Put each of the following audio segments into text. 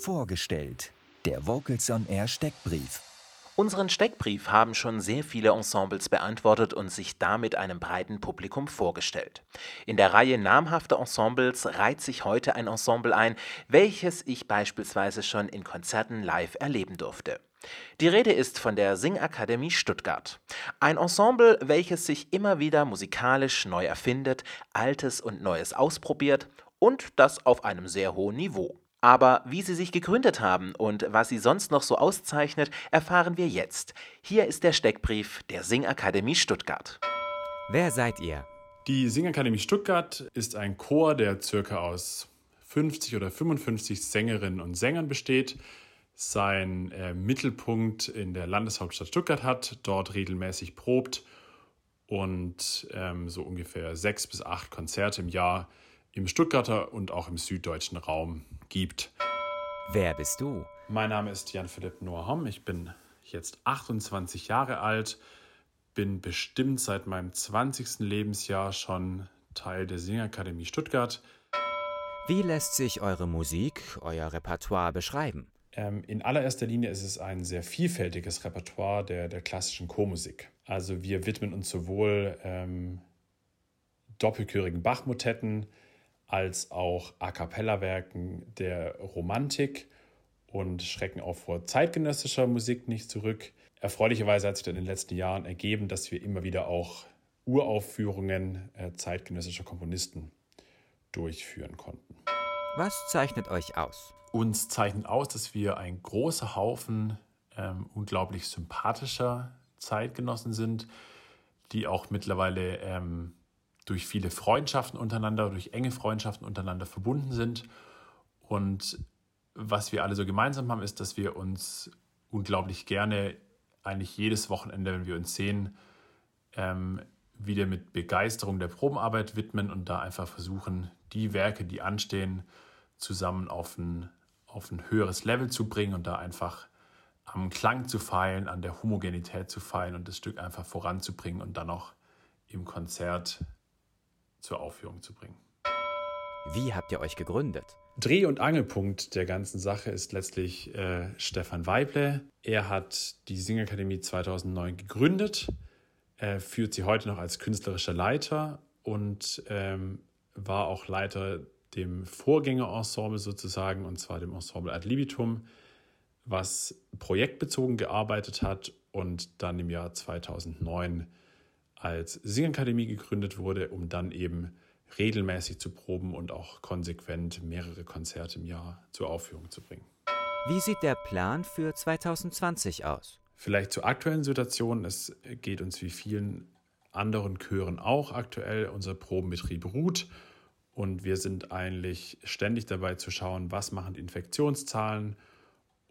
Vorgestellt. Der Vocals on Air Steckbrief. Unseren Steckbrief haben schon sehr viele Ensembles beantwortet und sich damit einem breiten Publikum vorgestellt. In der Reihe namhafter Ensembles reiht sich heute ein Ensemble ein, welches ich beispielsweise schon in Konzerten live erleben durfte. Die Rede ist von der Singakademie Stuttgart. Ein Ensemble, welches sich immer wieder musikalisch neu erfindet, Altes und Neues ausprobiert und das auf einem sehr hohen Niveau. Aber wie sie sich gegründet haben und was sie sonst noch so auszeichnet, erfahren wir jetzt. Hier ist der Steckbrief der Singakademie Stuttgart. Wer seid ihr? Die Singakademie Stuttgart ist ein Chor, der circa aus 50 oder 55 Sängerinnen und Sängern besteht, seinen äh, Mittelpunkt in der Landeshauptstadt Stuttgart hat, dort regelmäßig probt und ähm, so ungefähr sechs bis acht Konzerte im Jahr im Stuttgarter und auch im süddeutschen Raum gibt. Wer bist du? Mein Name ist Jan-Philipp Noahom. Ich bin jetzt 28 Jahre alt, bin bestimmt seit meinem 20. Lebensjahr schon Teil der Singakademie Stuttgart. Wie lässt sich eure Musik, euer Repertoire beschreiben? Ähm, in allererster Linie ist es ein sehr vielfältiges Repertoire der, der klassischen Chormusik. Also wir widmen uns sowohl ähm, doppelchörigen Bachmotetten, als auch A cappella-Werken der Romantik und schrecken auch vor zeitgenössischer Musik nicht zurück. Erfreulicherweise hat sich dann in den letzten Jahren ergeben, dass wir immer wieder auch Uraufführungen äh, zeitgenössischer Komponisten durchführen konnten. Was zeichnet euch aus? Uns zeichnet aus, dass wir ein großer Haufen ähm, unglaublich sympathischer Zeitgenossen sind, die auch mittlerweile ähm, durch viele Freundschaften untereinander, durch enge Freundschaften untereinander verbunden sind. Und was wir alle so gemeinsam haben, ist, dass wir uns unglaublich gerne eigentlich jedes Wochenende, wenn wir uns sehen, ähm, wieder mit Begeisterung der Probenarbeit widmen und da einfach versuchen, die Werke, die anstehen, zusammen auf ein, auf ein höheres Level zu bringen und da einfach am Klang zu feilen, an der Homogenität zu feilen und das Stück einfach voranzubringen und dann auch im Konzert zur Aufführung zu bringen. Wie habt ihr euch gegründet? Dreh- und Angelpunkt der ganzen Sache ist letztlich äh, Stefan Weible. Er hat die Singakademie 2009 gegründet, äh, führt sie heute noch als künstlerischer Leiter und ähm, war auch Leiter dem Vorgängerensemble sozusagen, und zwar dem Ensemble Ad Libitum, was projektbezogen gearbeitet hat und dann im Jahr 2009 als Singakademie gegründet wurde, um dann eben regelmäßig zu proben und auch konsequent mehrere Konzerte im Jahr zur Aufführung zu bringen. Wie sieht der Plan für 2020 aus? Vielleicht zur aktuellen Situation. Es geht uns wie vielen anderen Chören auch aktuell. Unser Probenbetrieb ruht und wir sind eigentlich ständig dabei zu schauen, was machen die Infektionszahlen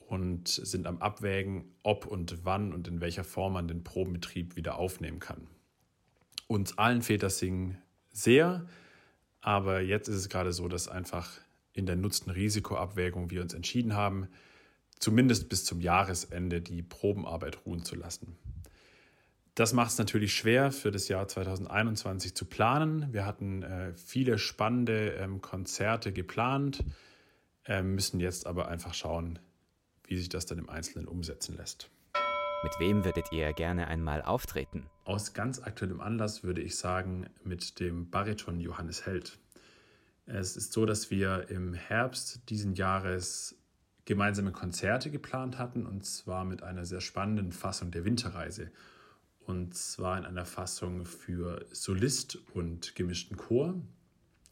und sind am Abwägen, ob und wann und in welcher Form man den Probenbetrieb wieder aufnehmen kann. Uns allen fehlt das Singen sehr, aber jetzt ist es gerade so, dass einfach in der Nutzen-Risiko-Abwägung wir uns entschieden haben, zumindest bis zum Jahresende die Probenarbeit ruhen zu lassen. Das macht es natürlich schwer für das Jahr 2021 zu planen. Wir hatten äh, viele spannende ähm, Konzerte geplant, äh, müssen jetzt aber einfach schauen, wie sich das dann im Einzelnen umsetzen lässt. Mit wem würdet ihr gerne einmal auftreten? Aus ganz aktuellem Anlass würde ich sagen mit dem Bariton Johannes Held. Es ist so, dass wir im Herbst diesen Jahres gemeinsame Konzerte geplant hatten und zwar mit einer sehr spannenden Fassung der Winterreise. Und zwar in einer Fassung für Solist und gemischten Chor.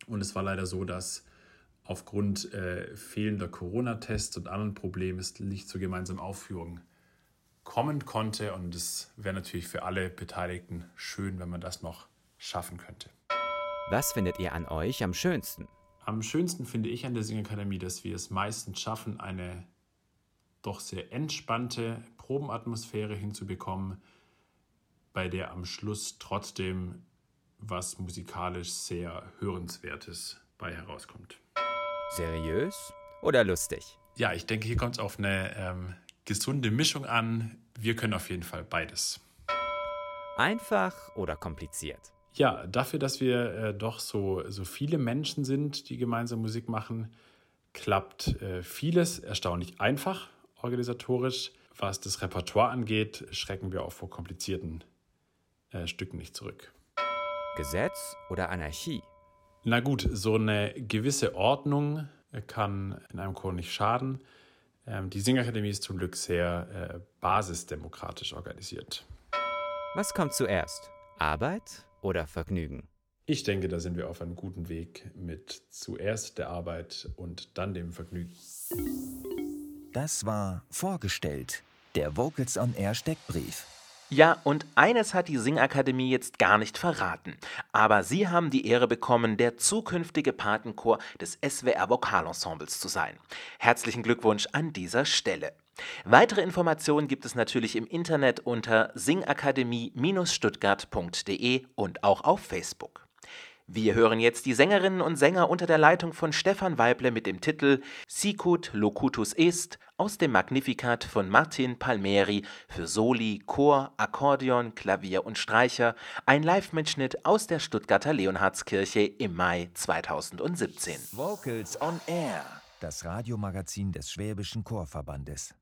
Und es war leider so, dass aufgrund äh, fehlender Corona-Tests und anderen Problemen es nicht zur gemeinsamen Aufführung kommen konnte. Und es wäre natürlich für alle Beteiligten schön, wenn man das noch schaffen könnte. Was findet ihr an euch am schönsten? Am schönsten finde ich an der Singakademie, dass wir es meistens schaffen, eine doch sehr entspannte Probenatmosphäre hinzubekommen, bei der am Schluss trotzdem was musikalisch sehr Hörenswertes bei herauskommt. Seriös oder lustig? Ja, ich denke, hier kommt es auf eine ähm, gesunde Mischung an. Wir können auf jeden Fall beides. Einfach oder kompliziert? Ja, dafür, dass wir äh, doch so, so viele Menschen sind, die gemeinsam Musik machen, klappt äh, vieles erstaunlich einfach organisatorisch. Was das Repertoire angeht, schrecken wir auch vor komplizierten äh, Stücken nicht zurück. Gesetz oder Anarchie? Na gut, so eine gewisse Ordnung kann in einem Chor nicht schaden. Ähm, die Singakademie ist zum Glück sehr äh, basisdemokratisch organisiert. Was kommt zuerst? Arbeit oder Vergnügen? Ich denke, da sind wir auf einem guten Weg mit zuerst der Arbeit und dann dem Vergnügen. Das war vorgestellt, der Vocals on Air Steckbrief. Ja, und eines hat die Singakademie jetzt gar nicht verraten. Aber sie haben die Ehre bekommen, der zukünftige Patenchor des SWR Vokalensembles zu sein. Herzlichen Glückwunsch an dieser Stelle. Weitere Informationen gibt es natürlich im Internet unter singakademie-stuttgart.de und auch auf Facebook. Wir hören jetzt die Sängerinnen und Sänger unter der Leitung von Stefan Weible mit dem Titel Sicut Locutus Est aus dem Magnificat von Martin Palmeri für Soli, Chor, Akkordeon, Klavier und Streicher, ein Live-Mitschnitt aus der Stuttgarter Leonhardskirche im Mai 2017. Vocals on Air, das Radiomagazin des Schwäbischen Chorverbandes.